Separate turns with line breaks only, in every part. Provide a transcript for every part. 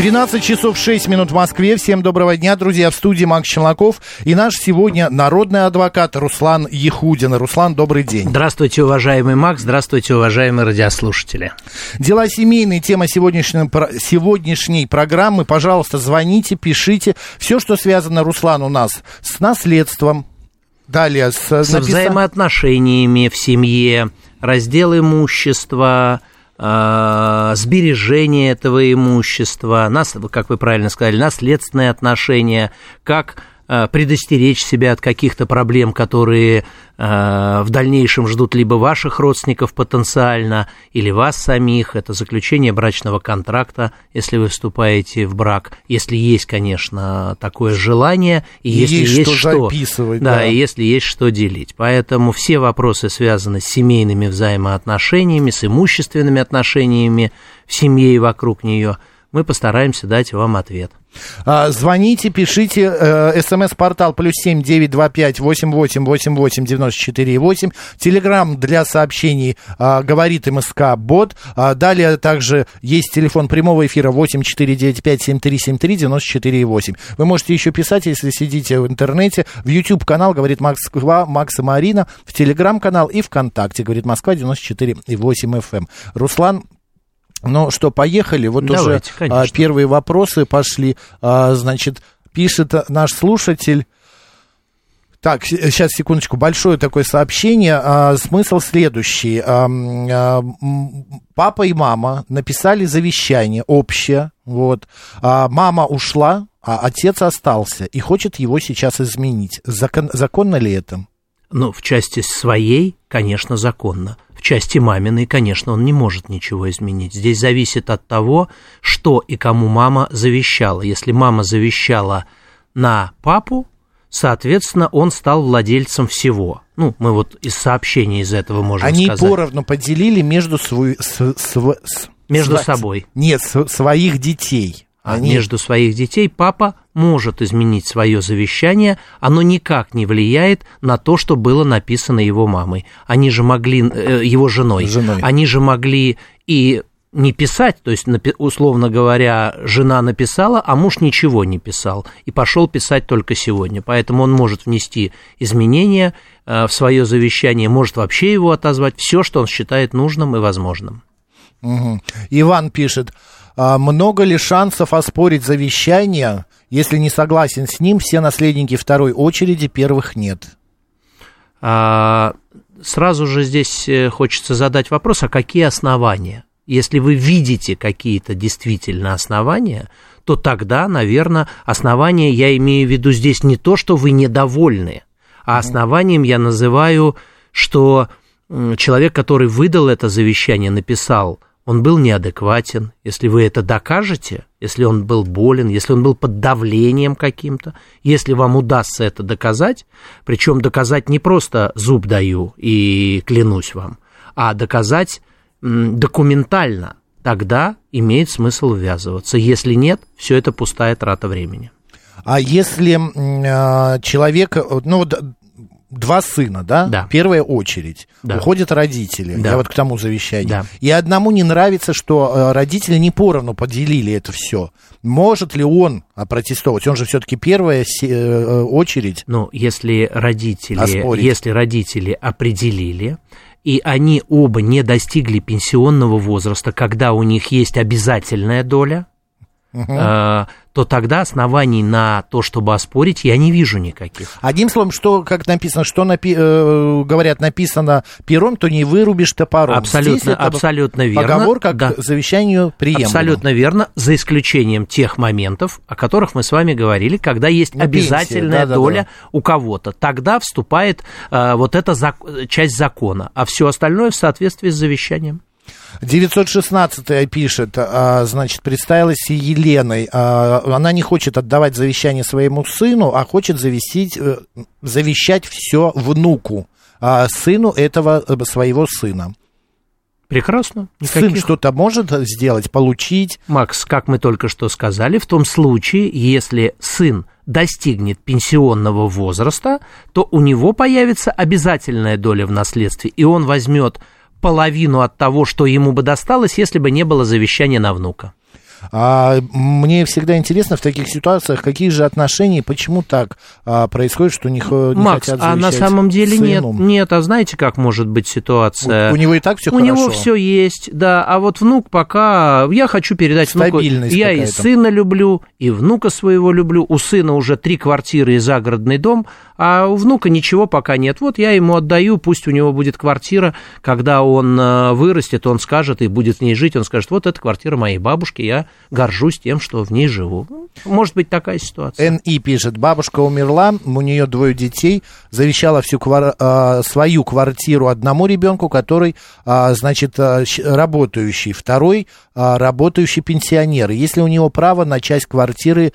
13 часов 6 минут в Москве. Всем доброго дня, друзья. В студии Макс Челноков и наш сегодня народный адвокат Руслан Ехудин. Руслан, добрый день.
Здравствуйте, уважаемый Макс. Здравствуйте, уважаемые радиослушатели.
Дела семейные, тема сегодняшней, сегодняшней программы. Пожалуйста, звоните, пишите. Все, что связано, Руслан, у нас с наследством. Далее с...
С написан... взаимоотношениями в семье, раздел имущества, сбережение этого имущества, нас, как вы правильно сказали, наследственные отношения, как предостеречь себя от каких-то проблем, которые э, в дальнейшем ждут либо ваших родственников потенциально, или вас самих. Это заключение брачного контракта, если вы вступаете в брак, если есть, конечно, такое желание, и если есть, есть что, записывать, да, да, и если есть что делить. Поэтому все вопросы связаны с семейными взаимоотношениями, с имущественными отношениями в семье и вокруг нее – мы постараемся дать вам ответ.
А, звоните, пишите, э, смс-портал плюс семь девять два пять восемь восемь восемь восемь девяносто четыре восемь. Телеграмм для сообщений а, говорит МСК Бот. А, далее также есть телефон прямого эфира восемь четыре девять пять семь три семь три девяносто четыре восемь. Вы можете еще писать, если сидите в интернете. В YouTube канал говорит Москва, Макса Марина, в Телеграм канал и ВКонтакте говорит Москва девяносто четыре и восемь FM. Руслан ну что, поехали. Вот Давайте, уже конечно. первые вопросы пошли. А, значит, пишет наш слушатель. Так, сейчас, секундочку, большое такое сообщение. А, смысл следующий. А, а, папа и мама написали завещание общее. Вот. А, мама ушла, а отец остался и хочет его сейчас изменить. Закон, законно ли это?
Ну, в части своей, конечно, законно. В части маминой, конечно, он не может ничего изменить. Здесь зависит от того, что и кому мама завещала. Если мама завещала на папу, соответственно, он стал владельцем всего. Ну, мы вот из сообщений из этого можем
Они
сказать.
Они поровну поделили между, свой, с, с,
с, между св... собой.
Нет, с, своих детей.
А Они... между своих детей папа может изменить свое завещание, оно никак не влияет на то, что было написано его мамой. Они же могли, э, его женой, женой. они же могли и не писать, то есть, условно говоря, жена написала, а муж ничего не писал и пошел писать только сегодня. Поэтому он может внести изменения э, в свое завещание, может вообще его отозвать, все, что он считает нужным и возможным.
Угу. Иван пишет, много ли шансов оспорить завещание, если не согласен с ним все наследники второй очереди, первых нет?
А, сразу же здесь э, хочется задать вопрос, а какие основания? Если вы видите какие-то действительно основания, то тогда, наверное, основания я имею в виду здесь не то, что вы недовольны, а основанием я называю, что человек, который выдал это завещание, написал – он был неадекватен, если вы это докажете, если он был болен, если он был под давлением каким-то, если вам удастся это доказать, причем доказать не просто зуб даю и клянусь вам, а доказать документально, тогда имеет смысл ввязываться. Если нет, все это пустая трата времени.
А если э, человек, ну, два сына, да?
Да.
Первая очередь. Да. Уходят родители.
Да.
Я вот к тому завещанию.
Да.
И одному не нравится, что э, родители не поровну поделили это все. Может ли он опротестовать? Он же все-таки первая э, очередь.
Ну, если родители, оспорить. если родители определили, и они оба не достигли пенсионного возраста, когда у них есть обязательная доля, угу то тогда оснований на то, чтобы оспорить, я не вижу никаких.
Одним словом, что, как написано, что напи- э, говорят, написано пером, то не вырубишь топором.
Абсолютно, абсолютно верно.
Поговорка да. к завещанию приемлема.
Абсолютно верно, за исключением тех моментов, о которых мы с вами говорили, когда есть на обязательная да, доля да, да. у кого-то. Тогда вступает э, вот эта зак- часть закона, а все остальное в соответствии с завещанием.
916 пишет, а, значит, представилась Еленой. А, она не хочет отдавать завещание своему сыну, а хочет завещать, э, завещать все внуку. а, сыну этого э, своего сына.
Прекрасно.
Сын что-то может сделать, получить.
Макс, как мы только что сказали, в том случае, если сын достигнет пенсионного возраста, то у него появится обязательная доля в наследстве, и он возьмет половину от того, что ему бы досталось, если бы не было завещания на внука.
А, мне всегда интересно в таких ситуациях, какие же отношения, почему так а, происходит, что не, не
Макс,
хотят
а на самом деле нет, нет, а знаете, как может быть ситуация?
У, у него и так все
У
хорошо.
него все есть, да, а вот внук пока, я хочу передать внуку, я и сына люблю, и внука своего люблю, у сына уже три квартиры и загородный дом, а у внука ничего пока нет. Вот я ему отдаю, пусть у него будет квартира, когда он э, вырастет, он скажет и будет в ней жить, он скажет, вот это квартира моей бабушки, я горжусь тем, что в ней живу. Ну, может быть такая ситуация.
НИ пишет, бабушка умерла, у нее двое детей, завещала всю квар... Э, свою квартиру одному ребенку, который, э, значит, работающий, второй работающий пенсионер. Если у него право на часть квартиры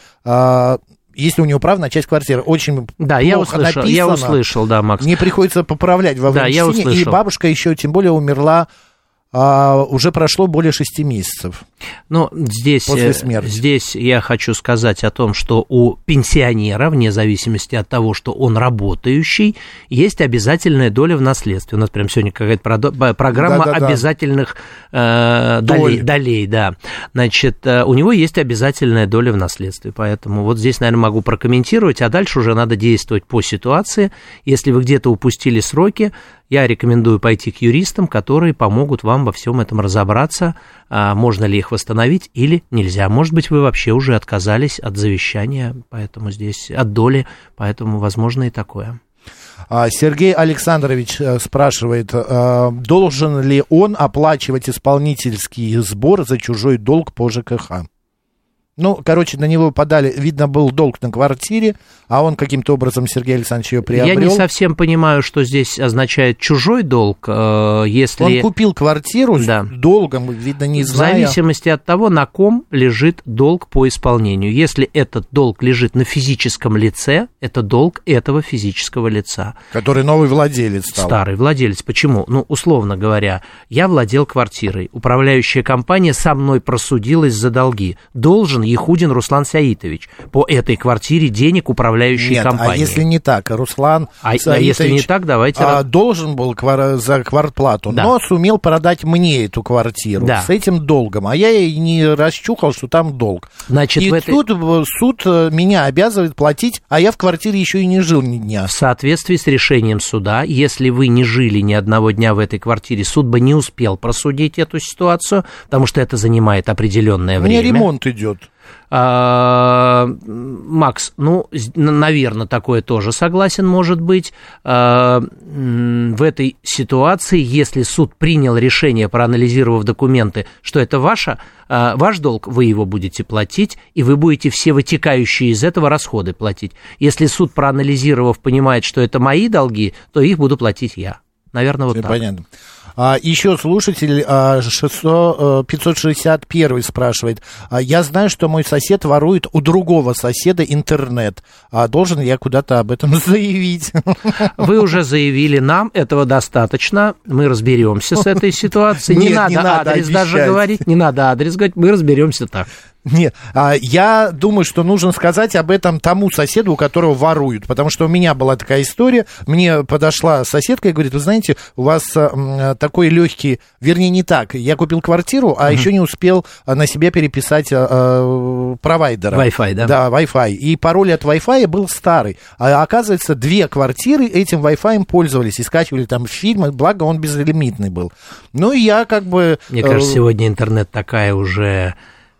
если у него право на часть квартиры. Очень
да, я услышал, написано. я услышал, да, Макс.
Не приходится поправлять во время
да, я услышал.
И бабушка еще, тем более, умерла а, уже прошло более шести месяцев.
Но здесь, после э, смерти. здесь я хочу сказать о том, что у пенсионера, вне зависимости от того, что он работающий, есть обязательная доля в наследстве. У нас прям сегодня какая-то программа да, да, обязательных. Э, долей, долей, да. Значит, э, у него есть обязательная доля в наследстве, поэтому вот здесь, наверное, могу прокомментировать, а дальше уже надо действовать по ситуации. Если вы где-то упустили сроки, я рекомендую пойти к юристам, которые помогут вам во всем этом разобраться, а можно ли их восстановить или нельзя. Может быть, вы вообще уже отказались от завещания, поэтому здесь от доли, поэтому возможно и такое.
А, Сергей Александрович э, спрашивает, э, должен ли он оплачивать исполнительский сбор за чужой долг по ЖКХ? Ну, короче, на него подали, видно, был долг на квартире, а он каким-то образом, Сергей Александрович, ее приобрел.
Я не совсем понимаю, что здесь означает чужой долг, э, если...
Он купил квартиру да. с долгом, видно, не зная...
В зависимости от того, на ком лежит долг по исполнению. Если этот долг лежит на физическом лице, это долг этого физического лица.
Который новый владелец стал.
Старый владелец. Почему? Ну, условно говоря, я владел квартирой, управляющая компания со мной просудилась за долги. Должен Ехудин Руслан Саитович по этой квартире денег управляющей
Нет,
компании.
а если не так, Руслан
а, Саитович, а если не так, давайте...
А, должен был квар... за квартплату, да. но сумел продать мне эту квартиру да. с этим долгом, а я и не расчухал, что там долг. Значит, и этой... тут э, суд э, меня обязывает платить, а я в квартире еще и не жил ни дня.
В соответствии с решением суда, если вы не жили ни одного дня в этой квартире, суд бы не успел просудить эту ситуацию, потому что это занимает определенное время.
У меня ремонт идет.
А, Макс, ну, наверное, такое тоже согласен, может быть. А, в этой ситуации, если суд принял решение, проанализировав документы, что это ваша, ваш долг, вы его будете платить, и вы будете все вытекающие из этого расходы платить. Если суд, проанализировав, понимает, что это мои долги, то их буду платить я. Наверное, вот Все так.
Понятно. А, еще слушатель а, 600, 561 э, спрашивает. А, я знаю, что мой сосед ворует у другого соседа интернет. А должен я куда-то об этом заявить?
Вы уже заявили нам, этого достаточно. Мы разберемся с этой ситуацией. Не, надо, не надо адрес обещать. даже говорить, не надо адрес говорить, мы разберемся так.
Нет, а, я думаю, что нужно сказать об этом тому соседу, у которого воруют, потому что у меня была такая история, мне подошла соседка и говорит, вы знаете, у вас а, такой легкий, вернее не так, я купил квартиру, а еще не успел на себя переписать а, провайдера.
Wi-Fi, да?
Да, Wi-Fi, и пароль от Wi-Fi был старый, а оказывается, две квартиры этим Wi-Fi пользовались и скачивали там фильмы, благо он безлимитный был. Ну и я как бы...
Мне кажется, э, сегодня интернет такая уже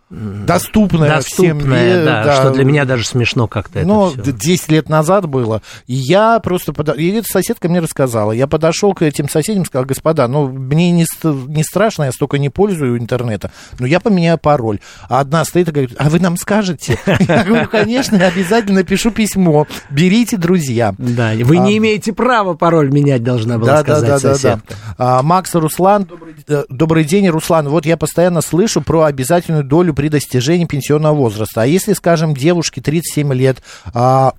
доступная,
доступная всем. Да, да, что для меня даже смешно как-то
Но
это
10 лет назад было. И я просто... Под... И эта соседка мне рассказала. Я подошел к этим соседям и сказал, господа, ну, мне не, не страшно, я столько не пользую интернета, но я поменяю пароль. А одна стоит и говорит, а вы нам скажете? Я говорю, конечно, я обязательно напишу письмо. Берите, друзья.
Да, вы не имеете права пароль менять, должна была сказать соседка.
Макс Руслан, э, добрый день, Руслан. Вот я постоянно слышу про обязательную долю при достижении пенсионного возраста. А если, скажем, девушке 37 лет, а,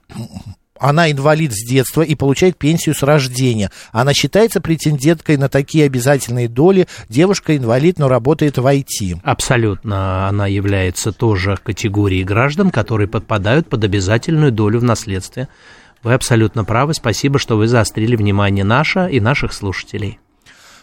она инвалид с детства и получает пенсию с рождения. Она считается претенденткой на такие обязательные доли. Девушка инвалид, но работает в IT.
Абсолютно. Она является тоже категорией граждан, которые подпадают под обязательную долю в наследстве. Вы абсолютно правы. Спасибо, что вы заострили внимание наше и наших слушателей.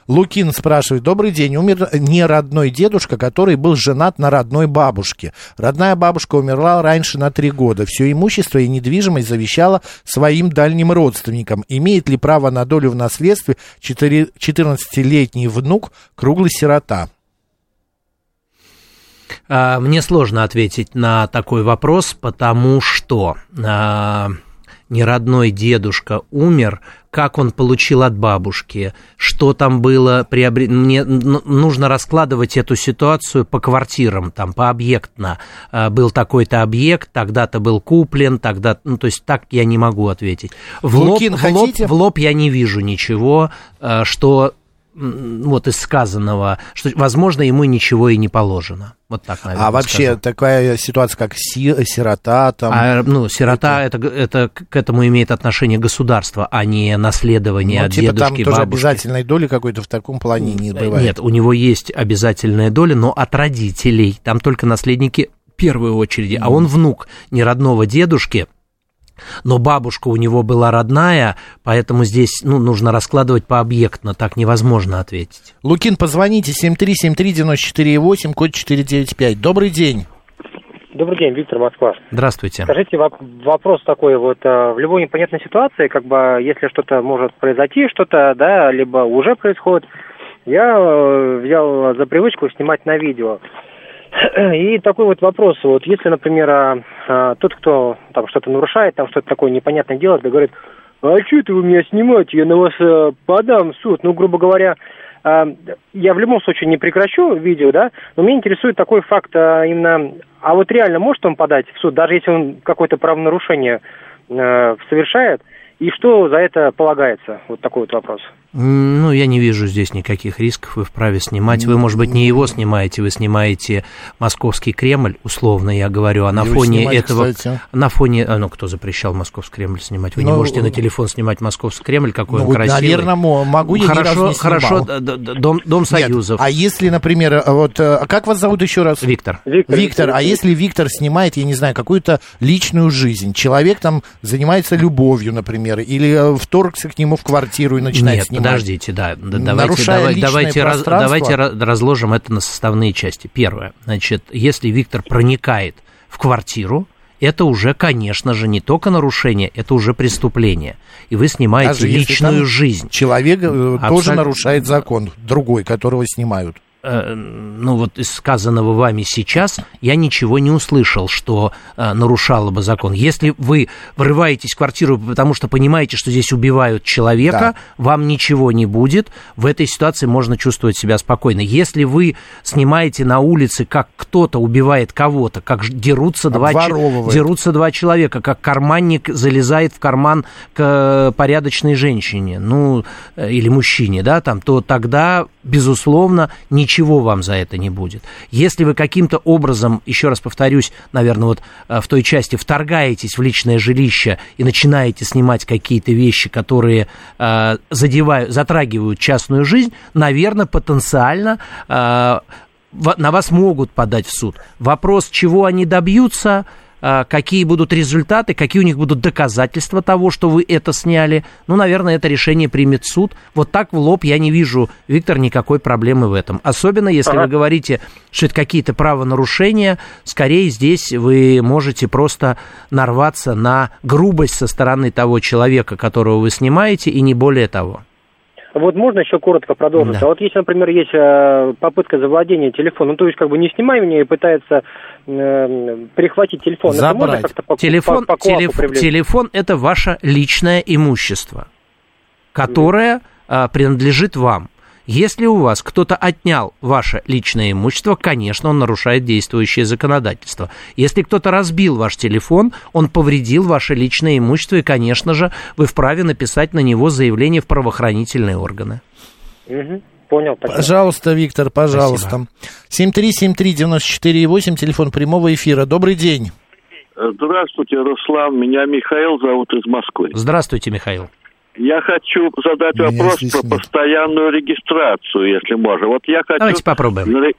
Лукин спрашивает, добрый день, умер не родной дедушка, который был женат на родной бабушке. Родная бабушка умерла раньше на три года. Все имущество и недвижимость завещала своим дальним родственникам. Имеет ли право на долю в наследстве 14-летний внук, круглый сирота?
А, мне сложно ответить на такой вопрос, потому что а, неродной дедушка умер, как он получил от бабушки, что там было, приобрет... мне нужно раскладывать эту ситуацию по квартирам, там, по объектно. А, был такой-то объект, тогда-то был куплен, тогда, ну, то есть так я не могу ответить. В, Лукин, лоб, хотите? в, лоб, в лоб я не вижу ничего, а, что вот из сказанного, что, возможно, ему ничего и не положено. Вот так, наверное.
А вообще скажу. такая ситуация, как си, сирота, там.
А, ну, сирота это... Это, это к этому имеет отношение государство, а не наследование ну, от типа дедушки,
там тоже обязательной доли какой-то в таком плане не бывает.
Нет, у него есть обязательная доля, но от родителей. Там только наследники в первую очередь, mm. а он внук неродного дедушки но бабушка у него была родная, поэтому здесь ну, нужно раскладывать пообъектно, так невозможно ответить.
Лукин, позвоните 7373948, код 495. Добрый день.
Добрый день, Виктор Москва.
Здравствуйте.
Скажите, вопрос такой, вот э, в любой непонятной ситуации, как бы, если что-то может произойти, что-то, да, либо уже происходит, я э, взял за привычку снимать на видео. И такой вот вопрос, вот если, например, а, а, тот, кто там что-то нарушает, там что-то такое непонятное делает, говорит, а что это вы меня снимаете, я на вас а, подам в суд, ну, грубо говоря, а, я в любом случае не прекращу видео, да, но меня интересует такой факт а, именно, а вот реально может он подать в суд, даже если он какое-то правонарушение а, совершает, и что за это полагается? Вот такой вот вопрос.
Ну, я не вижу здесь никаких рисков, вы вправе снимать. Вы, может быть, не его снимаете, вы снимаете Московский Кремль, условно я говорю, а на его фоне снимать, этого... Кстати. На фоне... А, ну, кто запрещал Московский Кремль снимать? Вы ну, не можете на телефон снимать Московский Кремль, какой ну, он красивый.
Наверное, могу, я
хорошо, не Хорошо, дом, дом Союзов.
Нет, а если, например, вот... А как вас зовут еще раз?
Виктор.
Виктор, Виктор а если Виктор снимает, я не знаю, какую-то личную жизнь, человек там занимается любовью, например, или вторгся к нему в квартиру и начинает
Нет,
снимать
подождите, да. Давайте, давайте, давайте, раз, давайте разложим это на составные части. Первое. Значит, если Виктор проникает в квартиру, это уже, конечно же, не только нарушение, это уже преступление. И вы снимаете Даже личную жизнь.
Человек э, Абсолютно... тоже нарушает закон, другой, которого снимают.
Э, ну вот из сказанного вами сейчас, я ничего не услышал, что э, нарушало бы закон. Если вы врываетесь в квартиру, потому что понимаете, что здесь убивают человека, да. вам ничего не будет, в этой ситуации можно чувствовать себя спокойно. Если вы снимаете на улице, как кто-то убивает кого-то, как дерутся два, дерутся два человека, как карманник залезает в карман к порядочной женщине, ну, э, или мужчине, да, там, то тогда, безусловно, ничего ничего вам за это не будет. Если вы каким-то образом, еще раз повторюсь, наверное, вот э, в той части вторгаетесь в личное жилище и начинаете снимать какие-то вещи, которые э, задевают, затрагивают частную жизнь, наверное, потенциально э, на вас могут подать в суд. Вопрос, чего они добьются, какие будут результаты, какие у них будут доказательства того, что вы это сняли. Ну, наверное, это решение примет суд. Вот так в лоб я не вижу, Виктор, никакой проблемы в этом. Особенно, если ага. вы говорите, что это какие-то правонарушения, скорее здесь вы можете просто нарваться на грубость со стороны того человека, которого вы снимаете, и не более того.
Вот можно еще коротко продолжить. Да. А вот если, например, есть э, попытка завладения телефоном, ну, то есть как бы не снимай меня и пытается э, перехватить телефон.
Забрать. Это по, телефон, по, по телеф, телефон – это ваше личное имущество, которое да. принадлежит вам. Если у вас кто-то отнял ваше личное имущество, конечно, он нарушает действующее законодательство. Если кто-то разбил ваш телефон, он повредил ваше личное имущество, и, конечно же, вы вправе написать на него заявление в правоохранительные органы.
Угу. Понял,
спасибо. Пожалуйста, Виктор, пожалуйста. 7373948, телефон прямого эфира. Добрый день.
Здравствуйте, Руслан. Меня Михаил зовут из Москвы.
Здравствуйте, Михаил.
Я хочу задать
Меня
вопрос про
нет.
постоянную регистрацию, если можно. Вот я хочу
Давайте попробуем.
заре-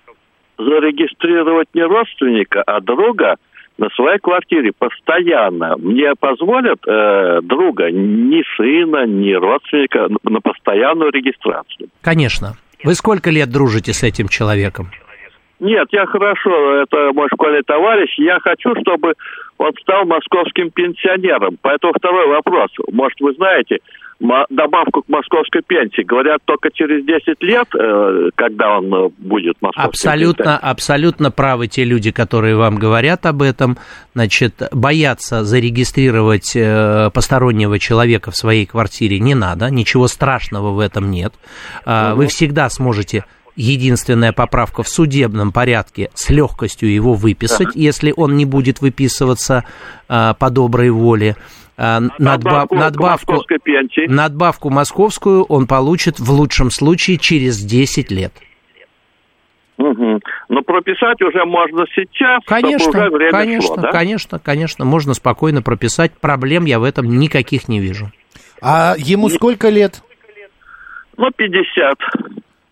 зарегистрировать не родственника, а друга на своей квартире постоянно. Мне позволят э, друга, ни сына, ни родственника на- постоянную регистрацию.
Конечно. Вы сколько лет дружите с этим человеком?
Нет, я хорошо, это мой школьный товарищ. Я хочу, чтобы он стал московским пенсионером. Поэтому второй вопрос. Может, вы знаете, добавку к московской пенсии говорят только через 10 лет, э, когда он э, будет московским
Абсолютно,
пенсионером.
абсолютно правы те люди, которые вам говорят об этом. Значит, бояться зарегистрировать э, постороннего человека в своей квартире не надо, ничего страшного в этом нет. А, Вы всегда сможете единственная поправка в судебном порядке с легкостью его выписать, если он не будет выписываться а, по доброй воле. А, надба-
Надбавку
надбавку, московскую он получит в лучшем случае через 10 лет.
Мгм. Но прописать уже можно сейчас, чтобы
Конечно,
уже время
конечно,
шло, да?
конечно, конечно, можно спокойно прописать. Проблем я в этом никаких не вижу.
А ему сколько лет?
Ну, 50.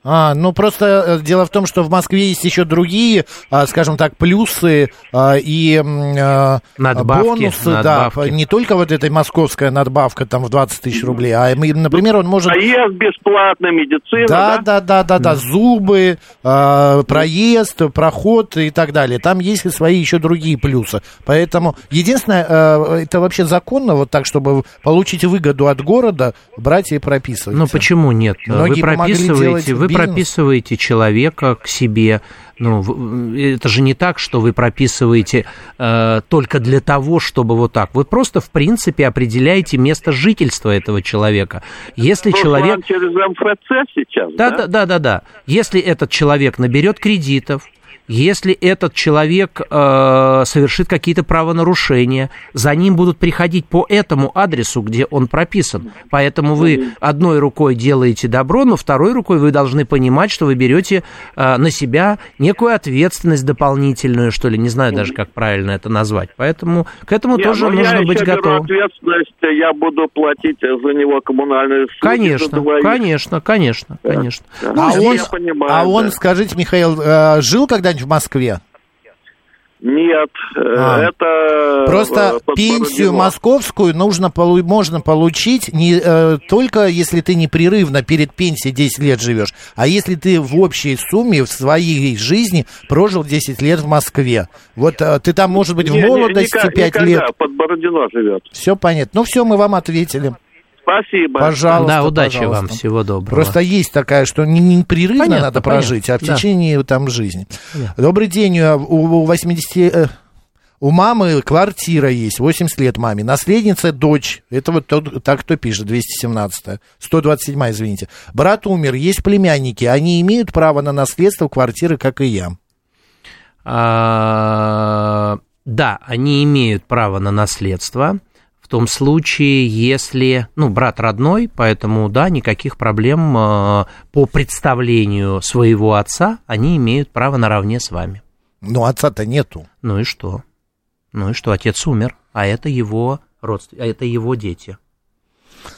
А, ну просто э, дело в том, что в Москве есть еще другие, а, скажем так, плюсы а, и а,
Надбавки,
бонусы,
надбавки.
да, не только вот эта московская надбавка там в 20 тысяч рублей, а, например, он может...
Проезд бесплатно, медицина,
Да,
да?
да, да, да, да, зубы, а, проезд, проход и так далее. Там есть и свои еще другие плюсы. Поэтому единственное, а, это вообще законно, вот так, чтобы получить выгоду от города, брать и прописывать.
Ну почему нет?
Многие
вы прописываете, вы. Прописываете человека к себе. Ну, это же не так, что вы прописываете э, только для того, чтобы вот так. Вы просто, в принципе, определяете место жительства этого человека. Если
Руслан
человек
через МФЦ сейчас,
Да, да, да, да, да. Если этот человек наберет кредитов, если этот человек э, совершит какие-то правонарушения, за ним будут приходить по этому адресу, где он прописан. Поэтому вы одной рукой делаете добро, но второй рукой вы должны понимать, что вы берете э, на себя некую ответственность дополнительную, что ли, не знаю даже, как правильно это назвать. Поэтому к этому
Не,
тоже
ну,
нужно
я
быть
еще беру
готовым.
ответственность, я буду платить за него коммунальные услуги.
Конечно, конечно, конечно, конечно.
Да.
А
Ну,
он,
я понимаю,
а он,
да.
скажите, Михаил, э, жил когда-нибудь в Москве?
Нет, э,
А.
это...
Просто
э,
пенсию московскую нужно можно получить не э, только если ты непрерывно перед пенсией 10 лет живешь, а если ты в общей сумме в своей жизни прожил 10 лет в Москве. Вот э, ты там, может быть, в
Не, не,
молодости
никак-
5
никогда,
лет.
под Бородино живет.
Все понятно. Ну все, мы вам ответили.
Спасибо.
Пожалуйста.
Да, удачи
пожалуйста.
вам, всего доброго.
Просто есть такая, что не не непрерывно
Понятно,
надо
понятно,
прожить, а в
да.
течение там жизни. Добрый день. У, у 80... э, У мамы квартира есть, 80 лет маме. Наследница дочь. Это вот тот, так кто пишет, 217 127 извините. Брат умер, есть племянники. Они имеют право на наследство квартиры, как и я.
А, да, они имеют право на наследство том случае, если, ну, брат родной, поэтому, да, никаких проблем а, по представлению своего отца они имеют право наравне с вами.
Но отца-то нету.
Ну и что? Ну и что, отец умер, а это его родственники, а это его дети.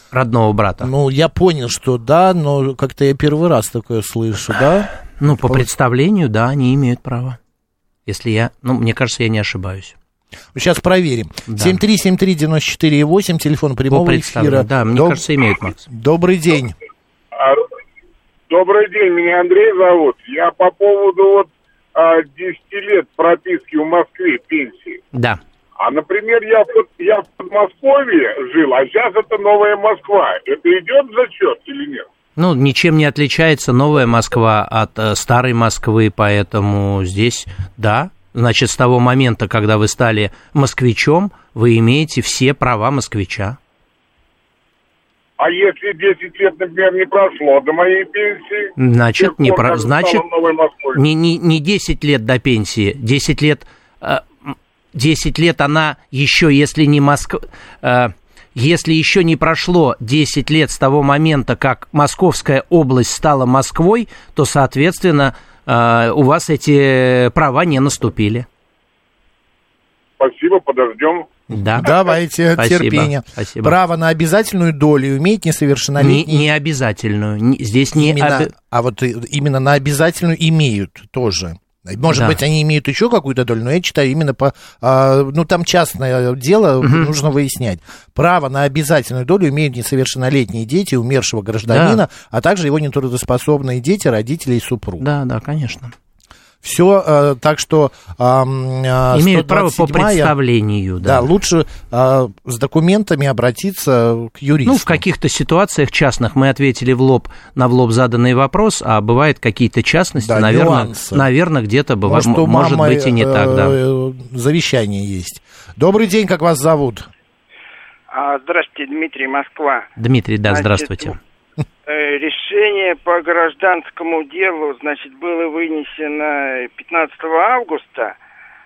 Родного брата.
Ну, я понял, что да, но как-то я первый раз такое слышу, да?
Ну, по представлению, да, они имеют право. Если я, ну, мне кажется, я не ошибаюсь.
Сейчас проверим.
Да.
7373948, телефон прямого эфира.
да, мне
Доб-
кажется, имеют, Макс.
Добрый день.
А, Добрый день, меня Андрей зовут. Я по поводу вот а, 10 лет прописки в Москве пенсии.
Да.
А, например, я, я в Подмосковье жил, а сейчас это Новая Москва. Это идет в зачет или нет?
Ну, ничем не отличается новая Москва от э, старой Москвы, поэтому здесь, да, значит, с того момента, когда вы стали москвичом, вы имеете все права москвича.
А если 10 лет, например, не прошло до моей пенсии?
Значит, не про... значит не, не, не 10 лет до пенсии, 10 лет, э, м, 10 лет она еще, если не Москва... Если еще не прошло 10 лет с того момента, как Московская область стала Москвой, то, соответственно, э, у вас эти права не наступили.
Спасибо, подождем.
Да.
Давайте,
Спасибо,
терпение.
спасибо.
Право на обязательную долю имеет
Не,
несовершеннолетний...
не обязательную. Не- Здесь не...
именно,
обе-
А вот и- именно на обязательную имеют тоже. Может
Да.
быть, они имеют еще какую-то долю, но я читаю именно по... а, ну, там частное дело, нужно выяснять. Право на обязательную долю имеют несовершеннолетние дети умершего гражданина, а также его нетрудоспособные дети, родители и супруг.
Да, да, конечно.
Все, так что... ам, а,
Имеют право по
127-я,
представлению,
Да,
да.
лучше а, с документами обратиться к юристу.
Ну, в каких-то ситуациях частных мы ответили в лоб на в лоб заданный вопрос, а бывает какие-то частности,
Да,
наверное,
нюансы.
наверное, где-то бывает,
Может,
может быть и не так, да.
э, Завещание есть. Добрый день, как вас зовут?
А, Здравствуйте, Дмитрий, Москва.
Дмитрий, да,
Значит,
здравствуйте.
Э, Решение по гражданскому делу, значит, было вынесено 15 августа.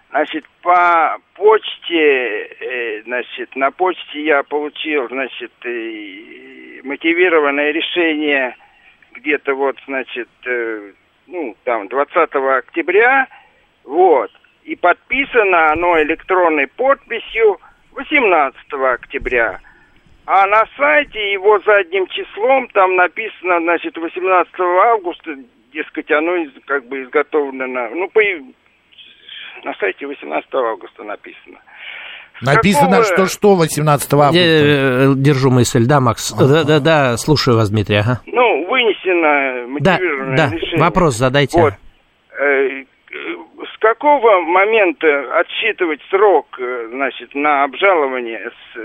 Значит, по почте, э, значит, на почте я получил, значит, мотивированное решение где-то вот, значит, э, ну, там, 20 октября, вот. И подписано оно электронной подписью 18 октября. А на сайте его задним числом там написано, значит, 18 августа, дескать, оно как бы изготовлено на... Ну, по, на сайте 18 августа написано.
Написано,
какого-
что что 18 августа.
Э, Держу мысль, да, Макс? Да, да, да, слушаю вас, Дмитрий, ага.
Ну, вынесено
Да,
мотивированное
да,
решение.
вопрос задайте.
Вот. Э, э, С какого момента отсчитывать срок, э, значит, на обжалование с...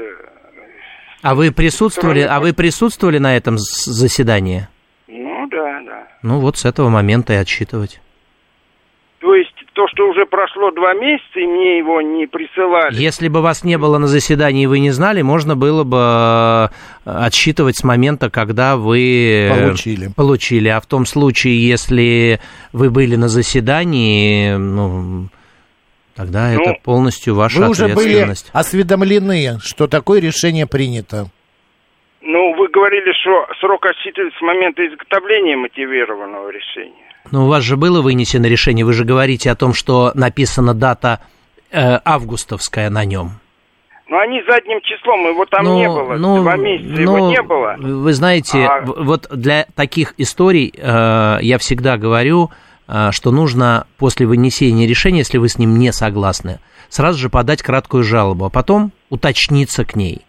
А вы присутствовали, а вы присутствовали на этом заседании?
Ну, да, да.
Ну, вот с этого момента и отсчитывать.
То есть то, что уже прошло два месяца, и мне его не присылали.
Если бы вас не было на заседании и вы не знали, можно было бы э, отсчитывать с момента, когда вы э,
Получили.
получили. А в том случае, если вы были на заседании, ну, тогда
Ну,
это полностью ваша
Вы уже были
ответственность.
осведомлены, что такое решение принято.
Ну, вы говорили, что срок отсчитывается с момента изготовления мотивированного решения.
Но у вас же было вынесено решение, вы же говорите о том, что написана дата э, августовская на нем.
Но они задним числом, его там
Ну,
не было.
ну,
Два месяца
ну,
его не было.
Вы знаете,
А-
вот для таких историй э, я всегда говорю, э, что нужно после вынесения решения, если вы с ним не согласны, сразу же подать краткую жалобу, а потом уточниться к ней.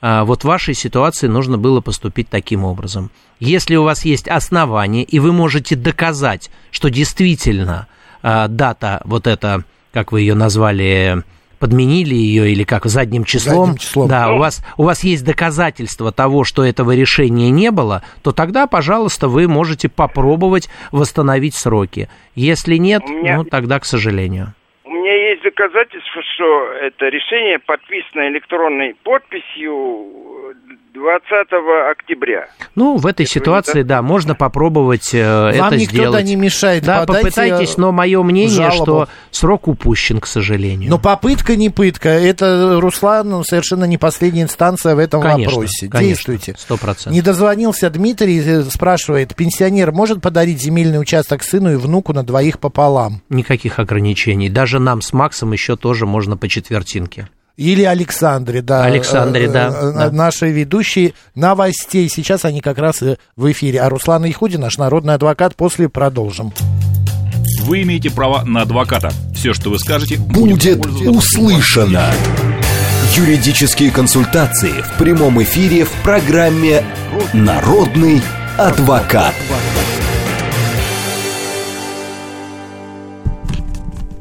А, Вот в вашей ситуации нужно было поступить таким образом. Если у вас есть основания, и вы можете доказать, что действительно а, дата вот эта, как вы ее назвали, подменили ее или как задним числом,
Задним числом.
да, у вас у вас есть доказательства того, что этого решения не было, то тогда, пожалуйста, вы можете попробовать восстановить сроки. Если нет,
У меня-
ну тогда, к сожалению.
У меня есть доказательства, что это решение подписано электронной подписью 20 октября.
Ну, в этой
Это
ситуации, да, можно попробовать э,
Вам
это
никто
сделать.
да не мешает.
Да,
Подайте,
попытайтесь, но мое мнение,
жалобу.
что срок упущен, к сожалению.
Но попытка не пытка. Это, Руслан, ну, совершенно не последняя инстанция в этом
конечно,
вопросе.
конечно,
Действуйте.
Сто процентов.
Не дозвонился Дмитрий, э, спрашивает, пенсионер может подарить земельный участок сыну и внуку на двоих пополам?
Никаких ограничений. Даже нам с Максом еще тоже можно по четвертинке.
Или Александре, да.
Александре,
э,
да,
э,
да.
Наши ведущие новостей. Сейчас они как раз э, в эфире. А Руслан Ихудин, наш народный адвокат, после продолжим.
Вы имеете право на адвоката. Все, что вы скажете,
Будет
пользоваться
услышано. Юридические консультации в прямом эфире в программе «Народный адвокат».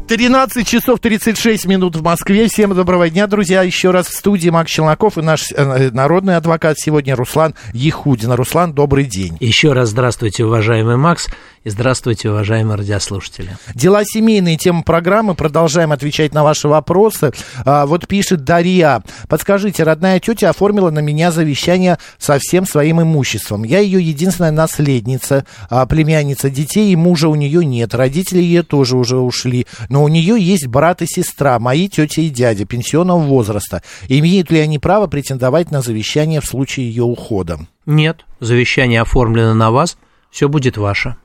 13 часов 36 минут в Москве. Всем доброго дня, друзья. Еще раз в студии Макс Челноков и наш э, народный адвокат сегодня Руслан Ехудин. Руслан, добрый день.
Еще раз здравствуйте, уважаемый Макс, и здравствуйте, уважаемые радиослушатели.
Дела семейные, тема программы. Продолжаем отвечать на ваши вопросы. А, вот пишет Дарья. Подскажите, родная тетя оформила на меня завещание со всем своим имуществом. Я ее единственная наследница, а, племянница. Детей и мужа у нее нет. Родители ее тоже уже ушли. Но у нее есть брат и сестра, мои тетя и дядя пенсионного возраста. Имеют ли они право претендовать на завещание в случае ее ухода?
Нет, завещание оформлено на вас, все будет ваше.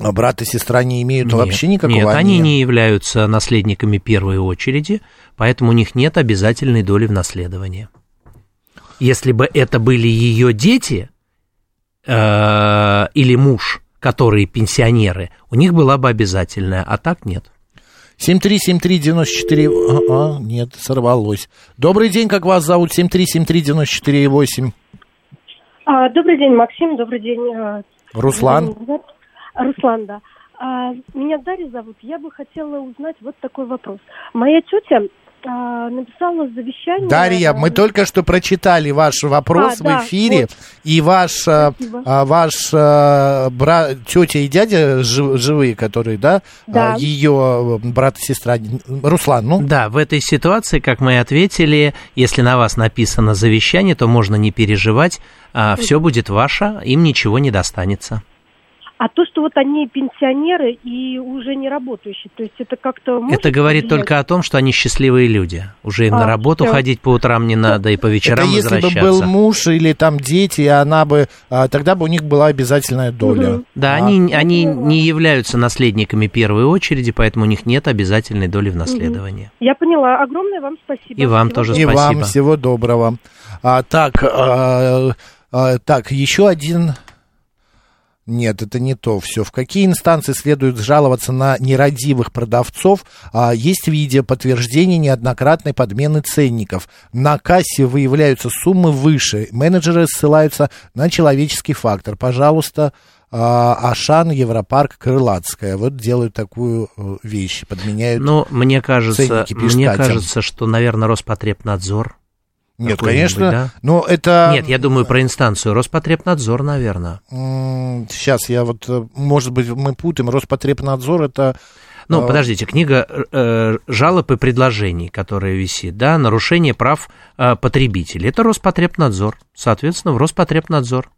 А брат и сестра не имеют
Нет,
вообще никакого...
Нет, они не являются наследниками первой очереди, поэтому у них нет обязательной доли в наследовании. Если бы это были ее дети э, или муж, которые пенсионеры, у них была бы обязательная, а так нет.
7373948. А, а, нет, сорвалось. Добрый день, как вас зовут? 7373948.
А, добрый день, Максим, добрый день. э,
Руслан.
Руслан, да. А, меня Дарья зовут. Я бы хотела узнать вот такой вопрос. Моя тетя а, написала завещание...
Дарья, мы только что прочитали ваш вопрос
А,
в
да,
эфире,
вот.
и ваш,
Спасибо.
а, ваш э, брат, тетя и дядя жив- живые, которые, да,
Да.
А, ее брат и сестра, Руслан, ну,
Да, в этой ситуации, как мы и ответили, если на вас написано завещание, то можно не переживать, все будет ваше, им ничего не достанется.
А то, что вот они пенсионеры и уже не работающие, то есть это как-то
Это говорит
повлиять?
только о том, что они счастливые люди. Уже им
А,
на работу
всё.
ходить по утрам не надо и по вечерам
это если бы
возвращаться.
был муж или там дети, и она бы, а, тогда бы у них была обязательная доля.
Мгм.
Да,
А.
они, они не являются наследниками первой очереди, поэтому у них нет обязательной доли в наследовании.
Я поняла. Огромное вам спасибо.
И вам
Всего
тоже
И
спасибо.
вам всего доброго. А, так, а, а, так, еще один... Нет, это не то все. В какие инстанции следует жаловаться на нерадивых продавцов? А, есть видео подтверждения неоднократной подмены ценников. На кассе выявляются суммы выше. Менеджеры ссылаются на человеческий фактор. Пожалуйста, а, Ашан, Европарк, Крылатская. Вот делают такую э, вещь, подменяют.
Но мне кажется,
ценники
мне кажется, что, наверное, Роспотребнадзор.
Нет, конечно,
да?
но это...
Нет, я думаю про инстанцию Роспотребнадзор, наверное.
Сейчас я вот, э, может быть, мы путаем. Роспотребнадзор это...
Ну,
А.
подождите, книга э, жалоб и предложений, которая висит, да, нарушение прав э, потребителей. Это Роспотребнадзор. Соответственно, в Роспотребнадзор.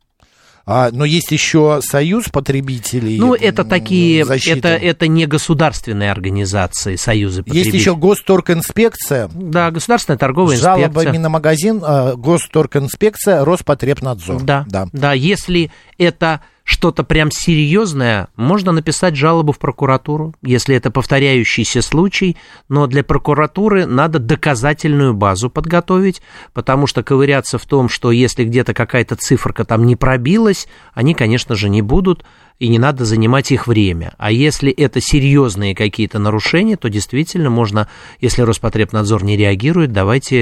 А, но есть еще союз потребителей.
Ну, это такие,
защиты.
это, это не государственные организации, союзы
Есть
потребителей.
еще Госторгинспекция.
Да, государственная торговая
С жалобами
инспекция.
на магазин э, Госторгинспекция, Роспотребнадзор.
Да,
да.
да, если это что-то прям серьезное, можно написать жалобу в прокуратуру, если это повторяющийся случай, но для прокуратуры надо доказательную базу подготовить, потому что ковыряться в том, что если где-то какая-то циферка там не пробилась, они, конечно же, не будут, и не надо занимать их время. А если это серьезные какие-то нарушения, то действительно можно, если Роспотребнадзор не реагирует, давайте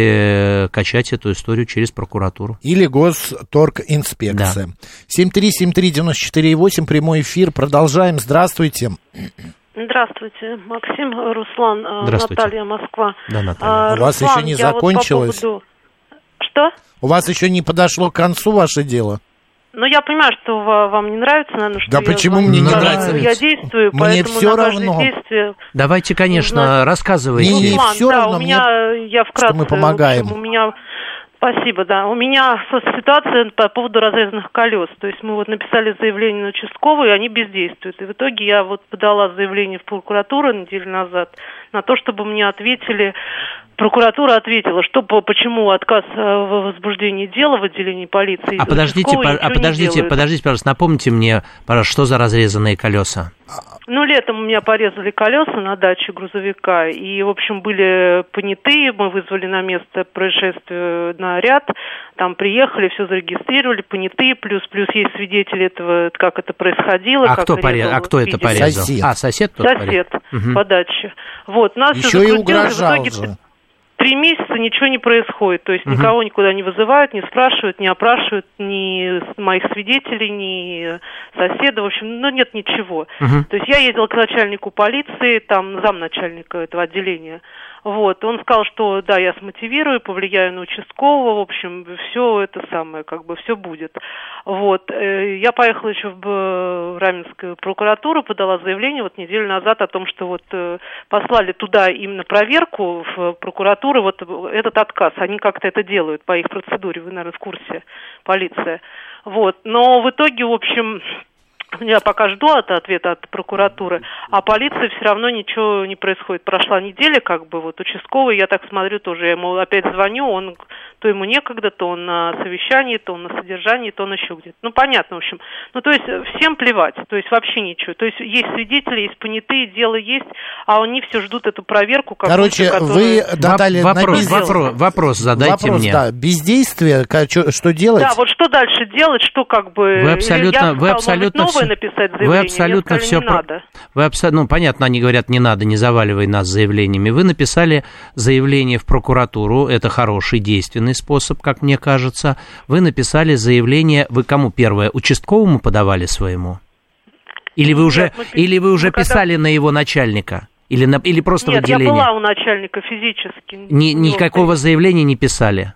э, качать эту историю через прокуратуру.
Или Госторгинспекция. 7373948, прямой эфир. Продолжаем. Здравствуйте.
Здравствуйте, Максим, Руслан, э,
Здравствуйте.
Наталья, Москва.
Да, Наталья.
А,
У вас
Руслан,
еще не
я вот по
закончилось?
поводу- Что?
У вас еще не подошло к концу ваше дело?
Ну, я понимаю, что ва- вам не нравится, наверное, что
Да
я
почему
звоню,
мне не нравится?
Я действую,
Мне
поэтому
всё
на
равно.
действие...
Давайте, конечно,
Узнать.
рассказывайте.
Не, не,
Руслан,
всё
да,
равно
у меня, я вкратце,
мы помогаем.
общем, у меня... Спасибо, да. У меня ситуация по поводу разрезанных колес. То есть мы вот написали заявление на участковую, и они бездействуют. И в итоге я вот подала заявление в прокуратуру неделю назад на то, чтобы мне ответили Прокуратура ответила, что по- почему отказ э, в возбуждении дела в отделении полиции.
А подождите, по- а подождите, подождите, пожалуйста, напомните мне, пожалуйста, что за разрезанные колеса?
Ну, летом у меня порезали колеса на даче грузовика, и, в общем, были понятые, мы вызвали на место происшествия наряд, там приехали, все зарегистрировали, понятые, плюс, плюс есть свидетели этого, как это происходило.
А
как
кто, порез- а кто это порезал?
Сосед.
А, сосед
Сосед
Мгм.
по даче. Вот, нас
Еще и
закрутилось, в
угрожал
итоге
же.
Три месяца ничего не происходит. То есть
Мгм.
никого никуда не вызывают, не спрашивают, не опрашивают ни моих свидетелей, ни соседа. В общем, ну нет ничего.
Мгм.
То есть я ездила к начальнику полиции, там замначальника этого отделения. Вот, он сказал, что да, я смотивирую, повлияю на участкового, в общем, все это самое, как бы все будет. Вот, э, я поехала еще в э, Раменскую прокуратуру, подала заявление вот неделю назад о том, что вот э, послали туда именно проверку в прокуратуру, вот этот отказ, они как-то это делают по их процедуре, вы, наверное, в курсе, полиция. Вот, но в итоге, в общем, я пока жду от ответа от прокуратуры, а полиции все равно ничего не происходит. Прошла неделя, как бы, вот участковый, я так смотрю тоже, я ему опять звоню, он то ему некогда, то он на совещании, то он на содержании, то он еще где-то. Ну, понятно, в общем. Ну, то есть э, всем плевать, то есть вообще ничего. То есть есть свидетели, есть понятые, дело есть, а они все ждут эту проверку.
Короче,
которая...
вы, Наталья,
вопрос, вопрос, вопрос задайте
вопрос,
мне.
Да, бездействие, что делать?
Да, вот что дальше делать, что как бы...
Вы абсолютно,
я
вы абсолютно
новое
все,
написать заявление,
вы абсолютно
сказали,
все,
не
про,
надо.
вы абсолютно, ну понятно, они говорят, не надо, не заваливай нас заявлениями. Вы написали заявление в прокуратуру, это хороший действенный способ, как мне кажется. Вы написали заявление, вы кому первое, участковому подавали своему? Или вы уже,
мы,
или вы уже писали когда... на его начальника? Или, на, или просто
Нет,
в отделении?
я была у начальника физически.
Ни, никакого заявления не писали?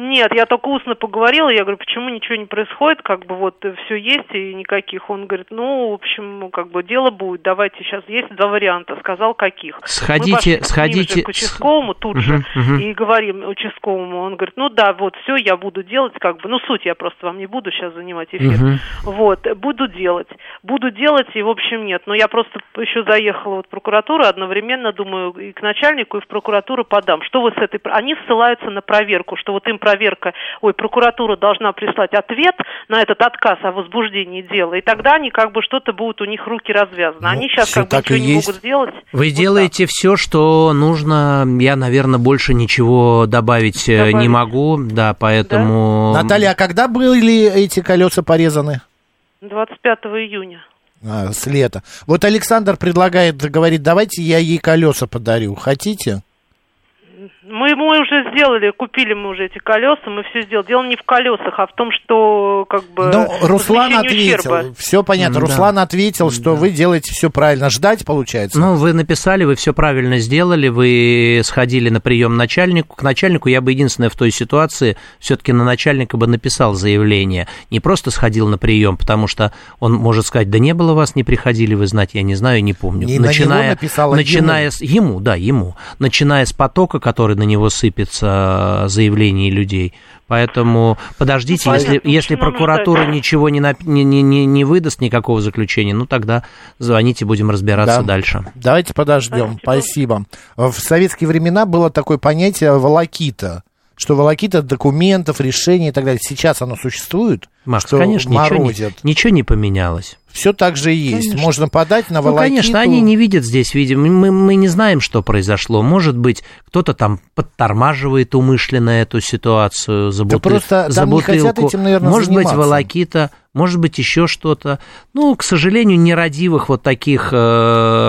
Нет, я только устно поговорила, я говорю, почему ничего не происходит, как бы вот все есть и никаких. Он говорит, ну, в общем, как бы дело будет, давайте сейчас, есть два варианта, сказал каких.
Сходите, сходите.
Же к участковому тут
uh-huh,
же
uh-huh.
и говорим участковому, он говорит, ну да, вот все я буду делать, как бы, ну суть я просто вам не буду сейчас занимать эфир.
Uh-huh.
Вот, буду делать, буду делать и в общем нет. Но я просто еще заехала вот в прокуратуру, одновременно думаю и к начальнику, и в прокуратуру подам. Что вы с этой... Они ссылаются на проверку, что вот им проверка, ой, прокуратура должна прислать ответ на этот отказ о возбуждении дела, и тогда они как бы что-то будут, у них руки развязаны.
Ну,
они сейчас как бы
так
ничего не
есть.
могут сделать.
Вы
Вот
делаете все, что нужно. Я, наверное, больше ничего добавить, э,
Добавить.
не могу. Да, поэтому.
Наталья, а когда были эти колеса порезаны?
так. 25 июня.
А, с лета. Вот Александр предлагает, говорит, давайте я ей колеса подарю. Хотите?
Мы, мы уже сделали, купили мы уже эти колеса, мы все сделали. Дело не в колесах, а в том, что как бы
Ну, Руслан ответил.
ущерба.
Все понятно.
Да.
Руслан ответил, что вы делаете все правильно. Ждать, получается?
Ну, вы написали, вы все правильно сделали, вы сходили на прием начальнику. К начальнику я бы единственное в той ситуации все-таки на начальника бы написал заявление. Не просто сходил на прием, потому что он может сказать, да не было вас, не приходили вы знать, я не знаю, не помню.
Не на него написал, а
начиная
ему.
с ему, да, ему, начиная с потока, который на него сыпется заявлений людей. Поэтому подождите,
Ну,
если,
понятно,
если прокуратура
ждать.
ничего не, нап- не, не, не, не выдаст, никакого заключения, ну тогда звоните, будем разбираться
Да.
дальше.
Давайте подождем. Спасибо. В советские времена было такое понятие волокита. Что волокита документов, решений и так далее. Сейчас оно существует?
Маш,
что
конечно, ничего не, ничего не поменялось.
Все так же и есть.
Конечно.
Можно подать на
Ну,
волокиту.
конечно, они не видят здесь, видимо, мы, мы не знаем, что произошло. Может быть, кто-то там подтормаживает умышленно эту ситуацию за,
Да
бутыль-
просто
за
там не хотят
бутылку.
этим, наверное,
Может быть,
заниматься.
волокита, может быть, еще что-то. Ну, к сожалению, нерадивых вот таких... э,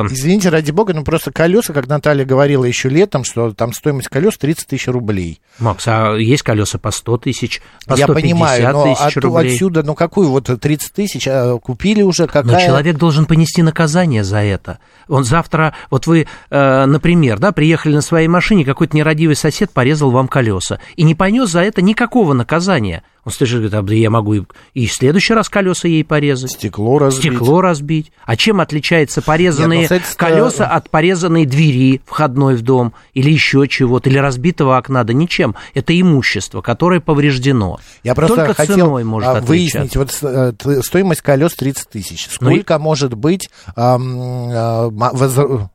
Извините, ради бога, ну просто колеса, как Наталья говорила еще летом, что там стоимость колес 30 тысяч рублей.
Макс, а есть колеса по 100 тысяч, по
Я
150
понимаю, но
тысяч
от-
рублей?
отсюда, ну какую вот 30 тысяч а, купили уже, какая...
Но человек должен понести наказание за это. Он завтра, вот вы, э, например, да, приехали на своей машине, какой-то нерадивый сосед порезал вам колеса и не понес за это никакого наказания. Он слышит, говорит, а да я могу и, и в следующий раз колеса ей порезать.
Стекло разбить.
Стекло разбить. А чем отличаются порезанные
Нет, ну,
колеса от порезанной двери входной в дом или еще чего-то, или разбитого окна? Да ничем. Это имущество, которое повреждено.
Я просто
Только
хотел
ценой может
а, выяснить, вот э, стоимость колес 30 тысяч.
Ну и-
Сколько может быть а, ма- воз-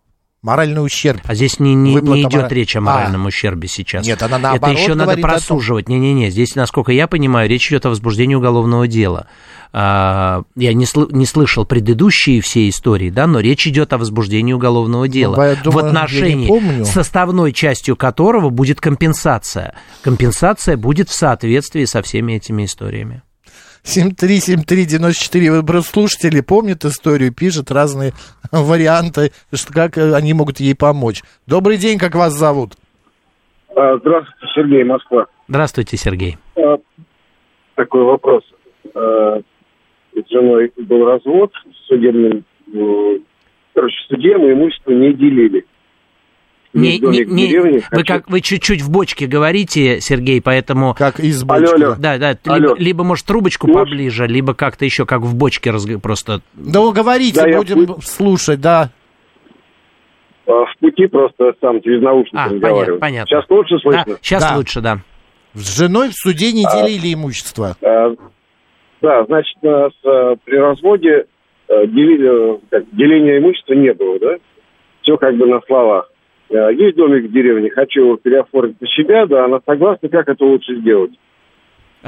моральный ущерб?
А здесь не, не, не идет
мора-
речь о
А.
моральном ущербе сейчас.
Нет, она
Это
наоборот
еще надо просуживать. Не-не-не, здесь, насколько я понимаю, речь идет о возбуждении уголовного дела. А, я не, сл- не слышал предыдущие все истории, да, но речь идет о возбуждении уголовного дела,
я думаю,
в отношении, составной частью которого будет компенсация. Компенсация будет в соответствии со всеми этими историями.
7373948. Вы просто слушатели помнят историю, пишут разные варианты, что как э, они могут ей помочь. Добрый день, как вас зовут?
А, Здравствуйте, Сергей, Москва.
Здравствуйте, Сергей.
А, Такой вопрос. А, С женой был развод э, Короче, в суде мы имущество не делили.
Не,
домик
не-
в
не-
деревне,
вы
хочу-
как вы чуть-чуть в бочке говорите, Сергей, поэтому
Как из
Алло,
бочки.
алло.
Да, да,
Алло.
либо, либо, может, трубочку
Может.
поближе, либо как-то еще, как в бочке разг- просто...
Да вы говорите,
Да, я
будем
пу-
слушать, да.
А, В пути просто сам через наушники
А,
разговариваю.
понятно, понятно.
Сейчас лучше
Да,
слышно?
сейчас
Да.
лучше, да.
С женой в суде не
А.
делили имущество.
А, Да, значит, нас а, при разводе а, дели- э, как, деления имущества не было, да? Все как бы на словах. Э, Есть домик в деревне, хочу его переоформить на себя, да, она согласна, как это лучше сделать?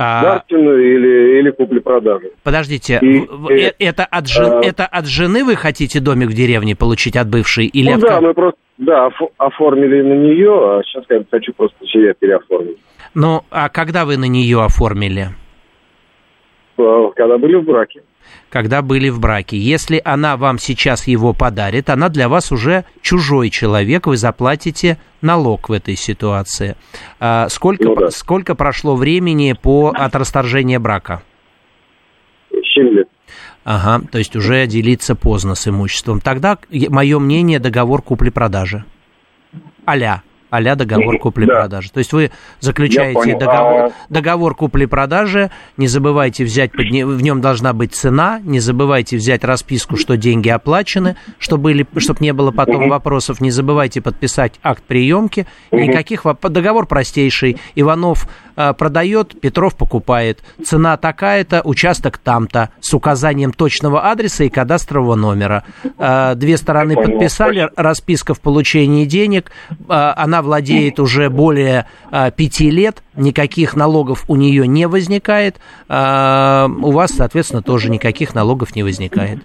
А,
Дарственную или, или купли-продажу?
подождите,
И- и-
э, это, от жен-
а-
это от жены вы хотите домик в деревне получить от бывшей? Или
ну
от
да, мы просто, да, офо- оформили на нее, а сейчас я хочу просто себя переоформить.
Ну, а когда вы на нее оформили?
Э, Когда были в браке.
Когда были в браке. Если она вам сейчас его подарит, она для вас уже чужой человек, вы заплатите налог в этой ситуации. А сколько,
Ну да.
сколько прошло времени по, от расторжения брака?
7 лет.
Ага, то есть уже делиться поздно с имуществом. Тогда, мое мнение, договор купли-продажи. Аля. Аля договор
Мгм,
купли-продажи. То есть вы заключаете договор,
А-
договор купли-продажи, не забывайте взять, под не- в нем должна быть цена, не забывайте взять расписку, что деньги оплачены, чтобы, чтобы не было потом
Мгм.
вопросов, не забывайте подписать акт приемки.
Мгм.
никаких договор простейший. Иванов продает, Петров покупает. Цена такая-то, участок там-то, с указанием точного адреса и кадастрового номера. Э, две стороны подписали, расписка в получении денег. Э, она владеет уже более э, пяти лет, никаких налогов у нее не возникает. Э, у вас, соответственно, тоже никаких налогов не возникает.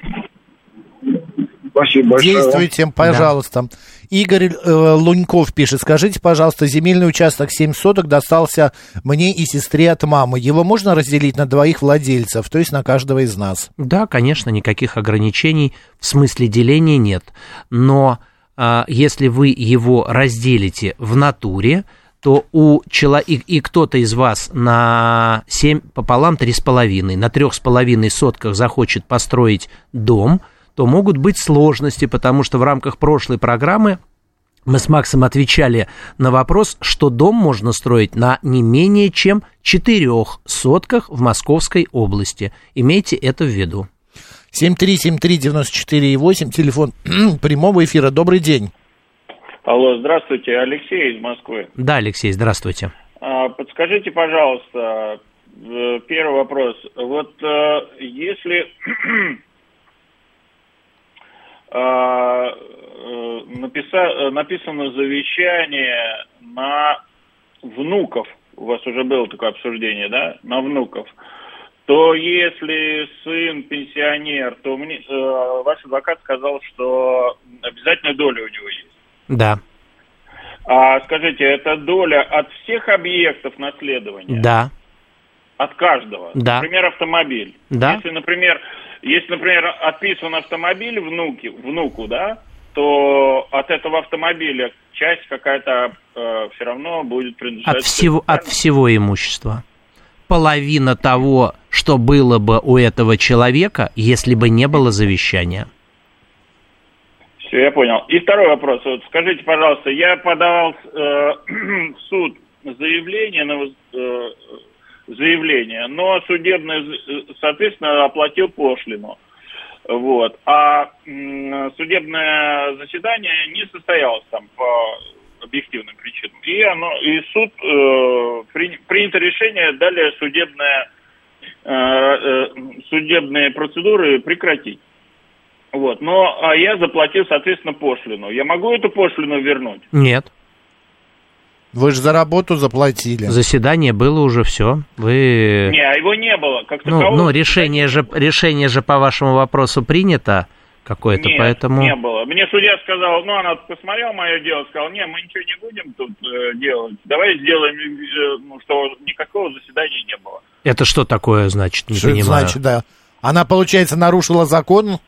Спасибо большое.
Действуйте, пожалуйста. Игорь э, Луньков пишет, скажите, пожалуйста, земельный участок 7 соток достался мне и сестре от мамы. Его можно разделить на двоих владельцев, то есть на каждого из нас?
Да, конечно, никаких ограничений в смысле деления нет. Но а, если вы его разделите в натуре, то у человека, и, и кто-то из вас на 7 пополам 3,5, на 3,5 сотках захочет построить дом, то могут быть сложности, потому что в рамках прошлой программы мы с Максом отвечали на вопрос, что дом можно строить на не менее чем четырех сотках в Московской области. Имейте это в виду.
7373948, телефон прямого эфира. Добрый день.
Алло, здравствуйте, Алексей из Москвы.
Да, Алексей, здравствуйте.
А, Подскажите, пожалуйста, э, первый вопрос. Вот э, если написа- написано завещание на внуков, у вас уже было такое обсуждение, да, на внуков, то если сын пенсионер, то мне, э, ваш адвокат сказал, что обязательно доля у него есть.
Да,
А скажите, это доля от всех объектов наследования?
да,
От каждого?
Да.
Например, автомобиль.
Да.
Если, например, если, например, отписан автомобиль внуки, внуку, да, то от этого автомобиля часть какая-то э, все равно будет принадлежать...
от всего, от всего имущества. Половина того, что было бы у этого человека, если бы не было завещания.
Все, я понял. И второй вопрос. Вот скажите, пожалуйста, я подавал э, в суд заявление на э, заявление, но судебный, соответственно, оплатил пошлину. Вот. А судебное заседание не состоялось там по объективным причинам. И оно, и суд э, при- принято решение далее судебное, э, э, судебные процедуры прекратить. Вот. Но а я заплатил, соответственно, пошлину. Я могу эту пошлину вернуть?
Нет.
Вы же за работу заплатили.
Заседание было уже все. Вы...
Не, а его не было. Как
Ну,
такового
ну решение, же, решение же по вашему вопросу принято какое-то,
Нет,
поэтому...
не было. Мне судья сказал, ну, она посмотрела мое дело, сказал, не, мы ничего не будем тут э, делать. Давай сделаем, э, ну, что никакого заседания не было.
Это что такое, значит, не
Что это
понимаю.
значит, да? Она, получается, нарушила закон?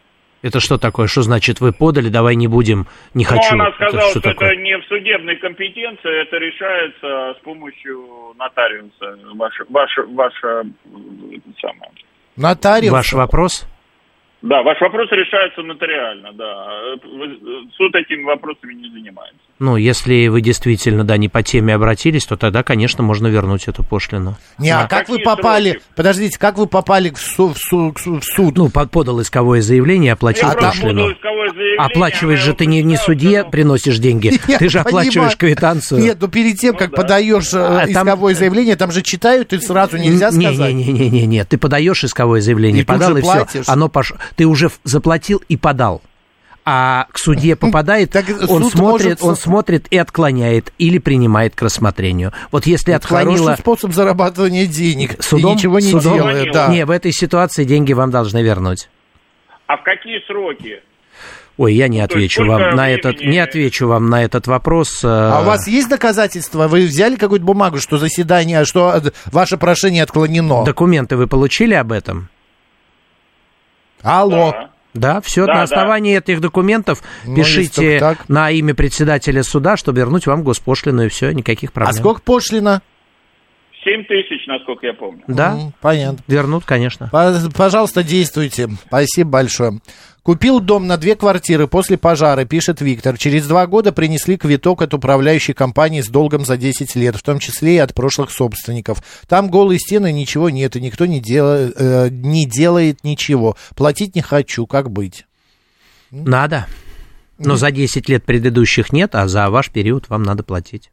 Это что такое? Что значит вы подали, давай не будем, не хочу.
Ну, она
Это
сказала,
что
что,
такое?
это не в судебной компетенции, это решается с помощью нотариуса. Ваша, ваша, ваша, это самое.
Нотариус?
Ваш вопрос?
Да, ваш вопрос решается нотариально, да. Э, вы- Суд этими вопросами не занимается.
Ну, если вы действительно, да, не по теме обратились, то тогда, конечно, можно вернуть эту пошлину.
Не, а как вы
Какие
попали,
сроки?
подождите, как вы попали в, су- в су- в суд?
Ну, под- подал исковое заявление, оплатил
Я
пошлину.
исковое
Оплачиваешь же ты не, не судье приносишь деньги,
Я
ты же оплачиваешь
понимаю.
квитанцию.
Нет, ну перед тем,
Ну
как
да.
подаешь э,
А там-
исковое заявление, там же читают, и сразу нельзя
Не,
сказать.
не, не, не, не, не, ты подаешь исковое заявление,
И
подал и все, оно пош... ты уже заплатил и подал. А к судье попадает,
Так
он смотрит,
может-
он смотрит и отклоняет или принимает к рассмотрению. Вот если
Это
отклонила
хороший способ зарабатывания денег.
судом,
и ничего не
судом-
делая, да.
Не, в этой ситуации деньги вам должны вернуть.
А в какие сроки?
Ой, я не
Ну,
отвечу вам на
времени?
этот, не отвечу вам на этот вопрос. э,
А у вас есть доказательства? Вы взяли какую-то бумагу, что заседание, что ваше прошение отклонено?
документы вы получили об этом?
Алло.
Да.
Да, все
Да,
на
да.
основании этих документов
Ну,
пишите
так.
на имя председателя суда, чтобы вернуть вам госпошлину и все, никаких
А
проблем.
сколько пошлина?
7 тысяч, насколько я помню.
Да,
М, Понятно.
вернут, конечно.
Пож- Пожалуйста, действуйте. Спасибо большое. Купил дом на две квартиры после пожара, пишет Виктор. Через два года принесли квиток от управляющей компании с долгом за 10 лет, в том числе и от прошлых собственников. Там голые стены, ничего нет, и никто не, дела- э, не делает ничего. Платить не хочу, как быть?
Надо. Но за 10 лет предыдущих нет, а за ваш период вам надо платить.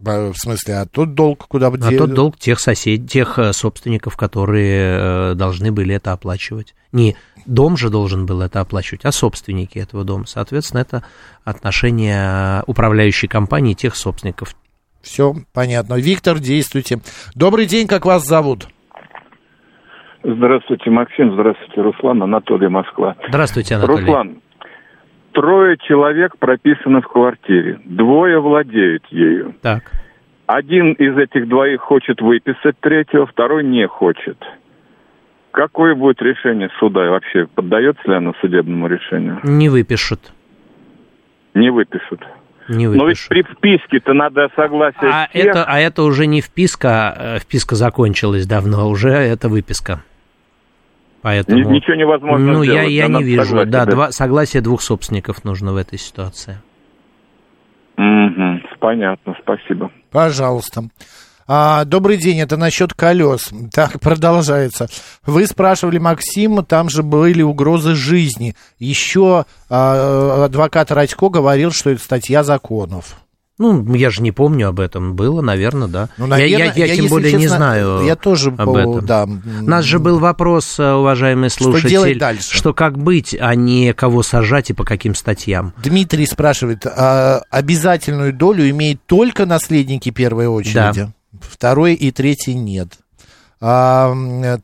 В смысле, а тот долг куда бы
А тот долг тех соседей, тех э, собственников, которые э, должны были это оплачивать. Не дом же должен был это оплачивать, а собственники этого дома. Соответственно, это отношение управляющей компании тех собственников.
Все понятно. Виктор, действуйте. Добрый день, как вас зовут?
Здравствуйте, Максим. Здравствуйте, Руслан. Анатолий, Москва.
Здравствуйте, Анатолий.
Руслан, трое человек прописаны в квартире. Двое владеют ею.
Так.
Один из этих двоих хочет выписать третьего, второй не хочет. Какое будет решение суда? И вообще, поддается ли оно судебному решению?
Не выпишут.
Не выпишут.
Не
Но ведь
выпишут.
при вписке-то надо согласие
А
всех.
это, а это уже не вписка, э, вписка закончилась давно, уже это выписка. Поэтому...
Ни- ничего невозможно
Ну, я,
сделать,
я
да,
не вижу.
согласие
Да, два, согласие двух собственников нужно в этой ситуации.
Мгм, понятно, спасибо.
Пожалуйста. А, добрый день, это насчет колес. Так, продолжается. Вы спрашивали Максима, там же были угрозы жизни. Еще а, адвокат Радько говорил, что это статья законов.
Ну, я же не помню об этом. Было, наверное, да.
Ну,
Я- я,
наверное,
я,
я,
тем более не
честно,
знаю
я тоже
об
по-
этом.
да.
У нас же был вопрос, э, уважаемый
Что
слушатель,
делать дальше?
что как быть, а не кого сажать и по каким статьям.
Дмитрий спрашивает, а, обязательную долю имеют только наследники первой очереди? Второй и третий нет. А,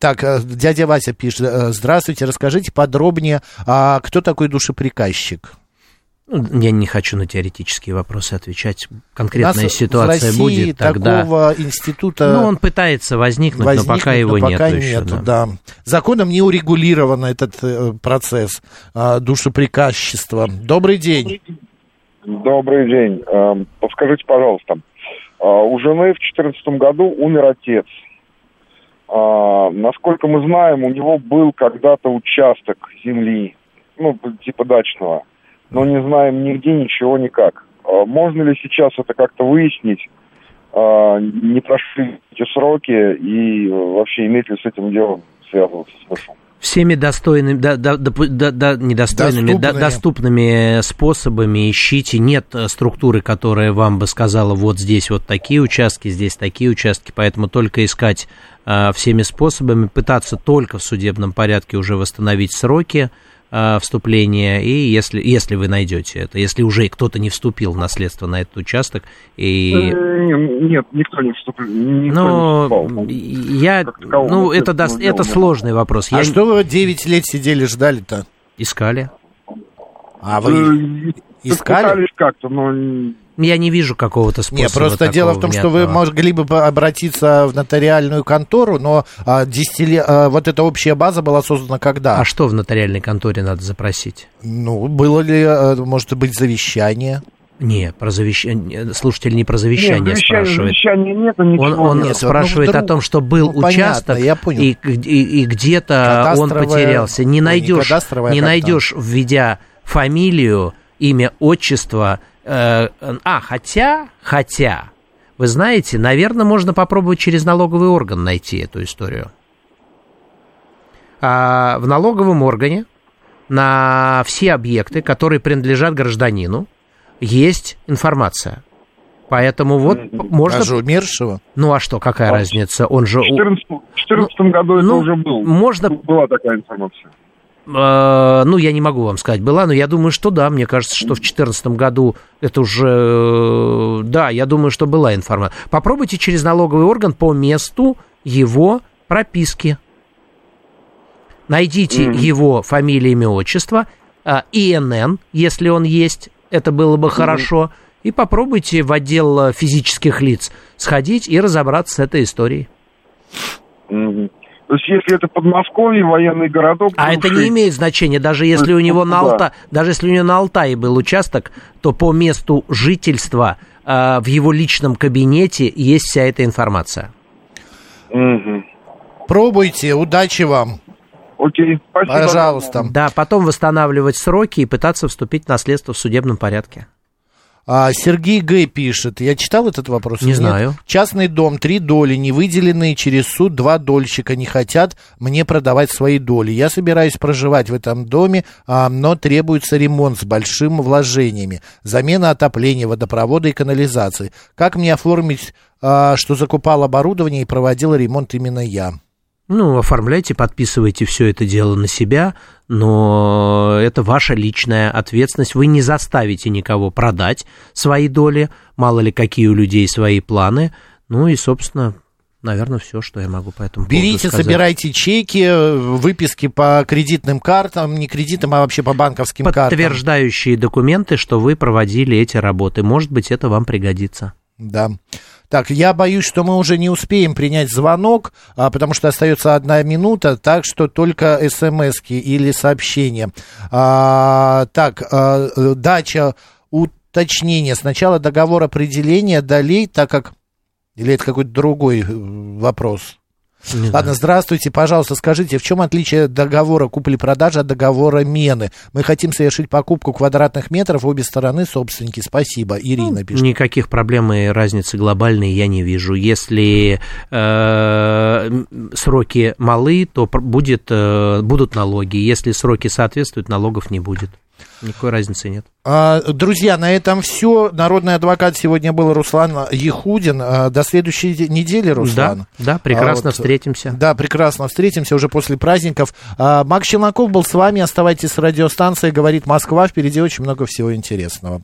так, э, дядя Вася пишет, э, здравствуйте, расскажите подробнее, а кто такой душеприказчик?
Ну, Я не хочу на теоретические вопросы отвечать.
Нас
Конкретная
в
ситуация
России
будет тогда.
такого института
Ну, он пытается возникнуть,
возникнуть,
но пока его
но пока
нету еще,
нету,
да.
да. Законом не урегулирован этот э, процесс а, душеприказчества. Добрый день.
Добрый день. Эм, Подскажите, пожалуйста, а, у жены в 2014 году умер отец. А, Насколько мы знаем, у него был когда-то участок земли, ну, типа дачного, но не знаем нигде ничего никак. А Можно ли сейчас это как-то выяснить? А, Не прошли эти сроки и вообще имеет ли с этим делом связываться смысл?
всеми достойными, да, да, да, да, да, недостойными, да,
Доступными.
доступными способами ищите. Нет э, структуры, которая вам бы сказала, вот здесь вот такие участки, здесь такие участки, поэтому только искать э, всеми способами, пытаться только в судебном порядке уже восстановить сроки э, вступления, и если, если вы найдете это, если уже кто-то не вступил в наследство на этот участок, и...
Э, не- Нет, никто не вступил. никто
Ну,
не вступал.
я, ну, это,
дела
это
нет.
сложный вопрос.
А
Я
что вы 9 лет сидели, ждали-то?
искали.
А вы
Э,
искали?
Пытались как-то, но
Я не вижу какого-то способа.
Нет, просто
такого
дело в том, что вы могли бы обратиться в нотариальную контору, но а, десятиле- а, вот эта общая база была создана когда?
А что в нотариальной конторе надо запросить?
Ну, было ли, а, может быть, завещание?
Не, про завещание. Слушатель не про завещание
Нет, завещания,
спрашивает.
завещания нет, ничего
Он, он
нет.
спрашивает
Ну,
о том, что был
ну, понятно,
участок,
я понял.
и, и- и где-то он потерялся. Не
не
найдешь, не
там?
найдешь, введя фамилию, имя, отчество. Э, а, хотя, хотя, вы знаете, наверное, можно попробовать через налоговый орган найти эту историю. А в налоговом органе на все объекты, которые принадлежат гражданину, есть информация. Поэтому вот можно...
Даже умершего?
Ну а что, какая
А
разница? Он же...
в 2014 году это
ну,
уже был.
можно-
Была такая информация.
Э, ну, я не могу вам сказать, была, но я думаю, что да. Мне кажется, что в 2014 году это уже... э, Да, я думаю, что была информация. Попробуйте через налоговый орган по месту его прописки. Найдите
Мгм.
его фамилию, имя, отчество, а, ИНН, если он есть, это было бы хорошо. И попробуйте в отдел э, физических лиц сходить и разобраться с этой историей.
Мгм. То есть, если это Подмосковье, военный городок...
А это не имеет значения, даже если у него на. Алта... даже если у него на Алтае был участок, то по месту жительства э, в его личном кабинете есть вся эта информация.
Пробуйте, удачи вам.
Окей,
Пожалуйста.
Да, потом восстанавливать сроки и пытаться вступить в наследство в судебном порядке.
А, Сергей Г. пишет, я читал этот вопрос?
Не
нет?
знаю.
Частный дом, три доли, не выделенные через суд, два дольщика не хотят мне продавать свои доли. Я собираюсь проживать в этом доме, а, но требуется ремонт с большими вложениями, замена отопления, водопровода и канализации. Как мне оформить, а, что закупал оборудование и проводил ремонт именно я?
Ну, оформляйте, подписывайте все это дело на себя, но это ваша личная ответственность. Вы не заставите никого продать свои доли, мало ли какие у людей свои планы. Ну и, собственно, наверное, все, что я могу по этому
Берите,
сказать.
собирайте чеки, выписки по кредитным картам, не кредитам, а вообще по банковским картам.
Подтверждающие документы, что вы проводили эти работы. Может быть, это вам пригодится.
Да. Так, я боюсь, что мы уже не успеем принять звонок, а, потому что остается одна минута, так что только смс или сообщения. А, так, а, дача уточнения. Сначала договор определения долей, так как... Или это какой-то другой э, вопрос?
Не
Ладно, здравствуйте, пожалуйста, скажите, в чем отличие договора купли-продажи от договора мены? Мы хотим совершить покупку квадратных метров, обе стороны собственники. Спасибо. Ирина пишет.
Никаких проблем и разницы глобальной я не вижу. Если э, сроки малы, то будет, э, будут налоги. Если сроки соответствуют, налогов не будет. Никакой разницы нет.
А, Друзья, на этом все. Народный адвокат сегодня был Руслан Ехудин. А, До следующей де- недели, Руслан.
Да, да, прекрасно
А, вот,
встретимся.
Да, прекрасно встретимся уже после праздников. Макс Челноков был с вами. Оставайтесь с радиостанцией. Говорит Москва. Впереди очень много всего интересного.